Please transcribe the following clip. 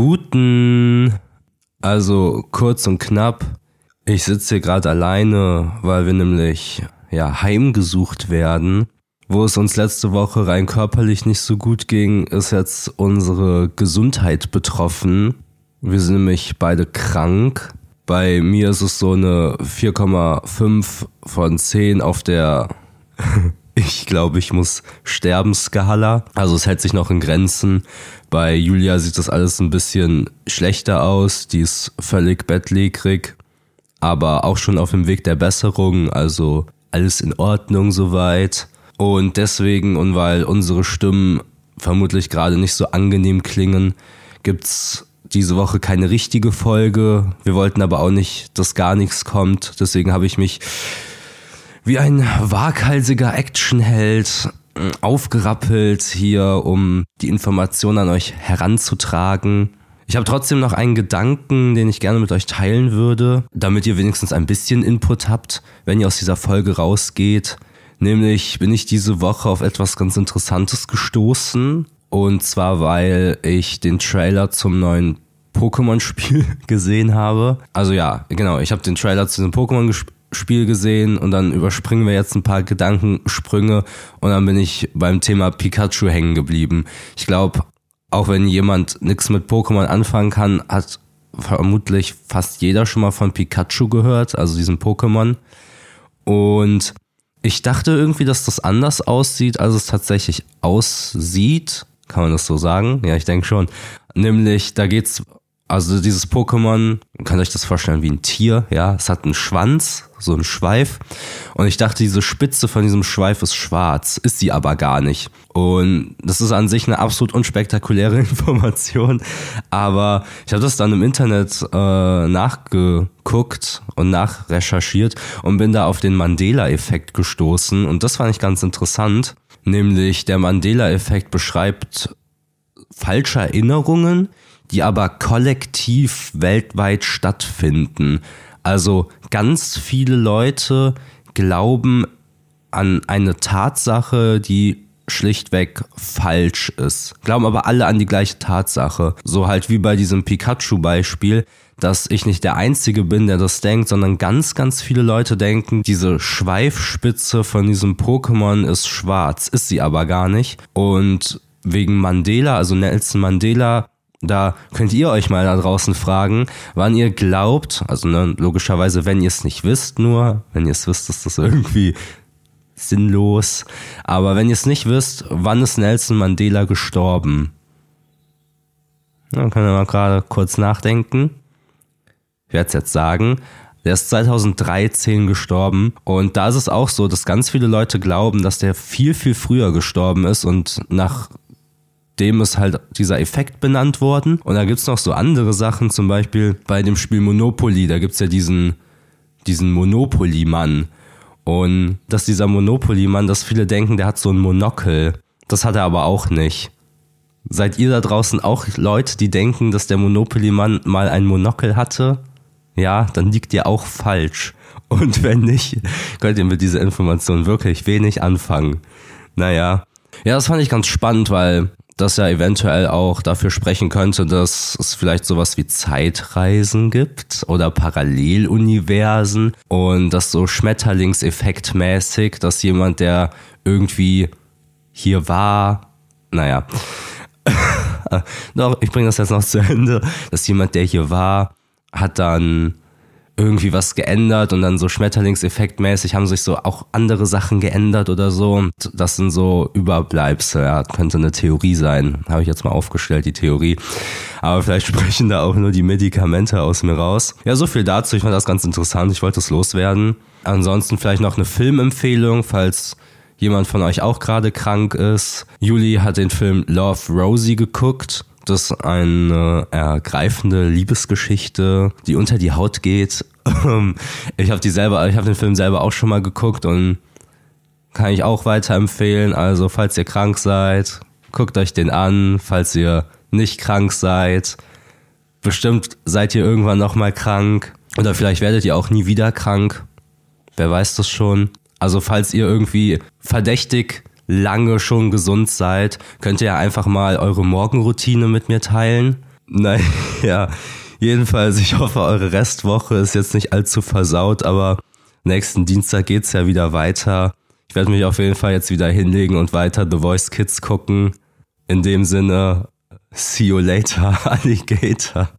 Guten, also kurz und knapp. Ich sitze hier gerade alleine, weil wir nämlich ja heimgesucht werden. Wo es uns letzte Woche rein körperlich nicht so gut ging, ist jetzt unsere Gesundheit betroffen. Wir sind nämlich beide krank. Bei mir ist es so eine 4,5 von 10 auf der ich glaube, ich muss sterben Skala. Also es hält sich noch in Grenzen. Bei Julia sieht das alles ein bisschen schlechter aus. Die ist völlig bettlägerig, aber auch schon auf dem Weg der Besserung. Also alles in Ordnung soweit. Und deswegen und weil unsere Stimmen vermutlich gerade nicht so angenehm klingen, gibt's diese Woche keine richtige Folge. Wir wollten aber auch nicht, dass gar nichts kommt. Deswegen habe ich mich wie ein waghalsiger Actionheld äh, aufgerappelt hier, um die Informationen an euch heranzutragen. Ich habe trotzdem noch einen Gedanken, den ich gerne mit euch teilen würde, damit ihr wenigstens ein bisschen Input habt, wenn ihr aus dieser Folge rausgeht. Nämlich bin ich diese Woche auf etwas ganz Interessantes gestoßen. Und zwar, weil ich den Trailer zum neuen Pokémon-Spiel gesehen habe. Also ja, genau, ich habe den Trailer zu dem Pokémon-Spiel Spiel gesehen und dann überspringen wir jetzt ein paar Gedankensprünge und dann bin ich beim Thema Pikachu hängen geblieben. Ich glaube, auch wenn jemand nichts mit Pokémon anfangen kann, hat vermutlich fast jeder schon mal von Pikachu gehört, also diesem Pokémon. Und ich dachte irgendwie, dass das anders aussieht, als es tatsächlich aussieht. Kann man das so sagen? Ja, ich denke schon. Nämlich, da geht's also dieses Pokémon, könnt ihr euch das vorstellen wie ein Tier, ja, es hat einen Schwanz, so einen Schweif. Und ich dachte, diese Spitze von diesem Schweif ist schwarz, ist sie aber gar nicht. Und das ist an sich eine absolut unspektakuläre Information, aber ich habe das dann im Internet äh, nachgeguckt und nachrecherchiert und bin da auf den Mandela-Effekt gestoßen. Und das fand ich ganz interessant, nämlich der Mandela-Effekt beschreibt falsche Erinnerungen, die aber kollektiv weltweit stattfinden. Also ganz viele Leute glauben an eine Tatsache, die schlichtweg falsch ist. Glauben aber alle an die gleiche Tatsache. So halt wie bei diesem Pikachu-Beispiel, dass ich nicht der Einzige bin, der das denkt, sondern ganz, ganz viele Leute denken, diese Schweifspitze von diesem Pokémon ist schwarz, ist sie aber gar nicht. Und wegen Mandela, also Nelson Mandela, da könnt ihr euch mal da draußen fragen, wann ihr glaubt, also ne, logischerweise, wenn ihr es nicht wisst, nur, wenn ihr es wisst, ist das irgendwie sinnlos. Aber wenn ihr es nicht wisst, wann ist Nelson Mandela gestorben? Dann können wir mal gerade kurz nachdenken. Ich werde es jetzt sagen. Der ist 2013 gestorben und da ist es auch so, dass ganz viele Leute glauben, dass der viel, viel früher gestorben ist und nach dem ist halt dieser Effekt benannt worden. Und da gibt's noch so andere Sachen, zum Beispiel bei dem Spiel Monopoly, da gibt's ja diesen, diesen Monopoly-Mann. Und dass dieser Monopoly-Mann, dass viele denken, der hat so ein Monokel. Das hat er aber auch nicht. Seid ihr da draußen auch Leute, die denken, dass der Monopoly-Mann mal ein Monokel hatte? Ja, dann liegt ihr auch falsch. Und wenn nicht, könnt ihr mit dieser Information wirklich wenig anfangen. Naja. Ja, das fand ich ganz spannend, weil das ja eventuell auch dafür sprechen könnte, dass es vielleicht sowas wie Zeitreisen gibt oder Paralleluniversen und das so Schmetterlingseffektmäßig, dass jemand, der irgendwie hier war, naja, doch, ich bringe das jetzt noch zu Ende, dass jemand, der hier war, hat dann irgendwie was geändert und dann so Schmetterlingseffektmäßig haben sich so auch andere Sachen geändert oder so. Das sind so Überbleibsel, ja, könnte eine Theorie sein. Habe ich jetzt mal aufgestellt, die Theorie. Aber vielleicht sprechen da auch nur die Medikamente aus mir raus. Ja, so viel dazu. Ich fand das ganz interessant. Ich wollte es loswerden. Ansonsten vielleicht noch eine Filmempfehlung, falls jemand von euch auch gerade krank ist. Juli hat den Film Love Rosie geguckt das eine ergreifende Liebesgeschichte, die unter die Haut geht. ich habe die selber, ich habe den Film selber auch schon mal geguckt und kann ich auch weiterempfehlen. Also falls ihr krank seid, guckt euch den an. Falls ihr nicht krank seid, bestimmt seid ihr irgendwann noch mal krank oder vielleicht werdet ihr auch nie wieder krank. Wer weiß das schon? Also falls ihr irgendwie verdächtig lange schon gesund seid, könnt ihr einfach mal eure Morgenroutine mit mir teilen. Naja, jedenfalls, ich hoffe, eure Restwoche ist jetzt nicht allzu versaut, aber nächsten Dienstag geht's ja wieder weiter. Ich werde mich auf jeden Fall jetzt wieder hinlegen und weiter The Voice Kids gucken. In dem Sinne, see you later, Alligator.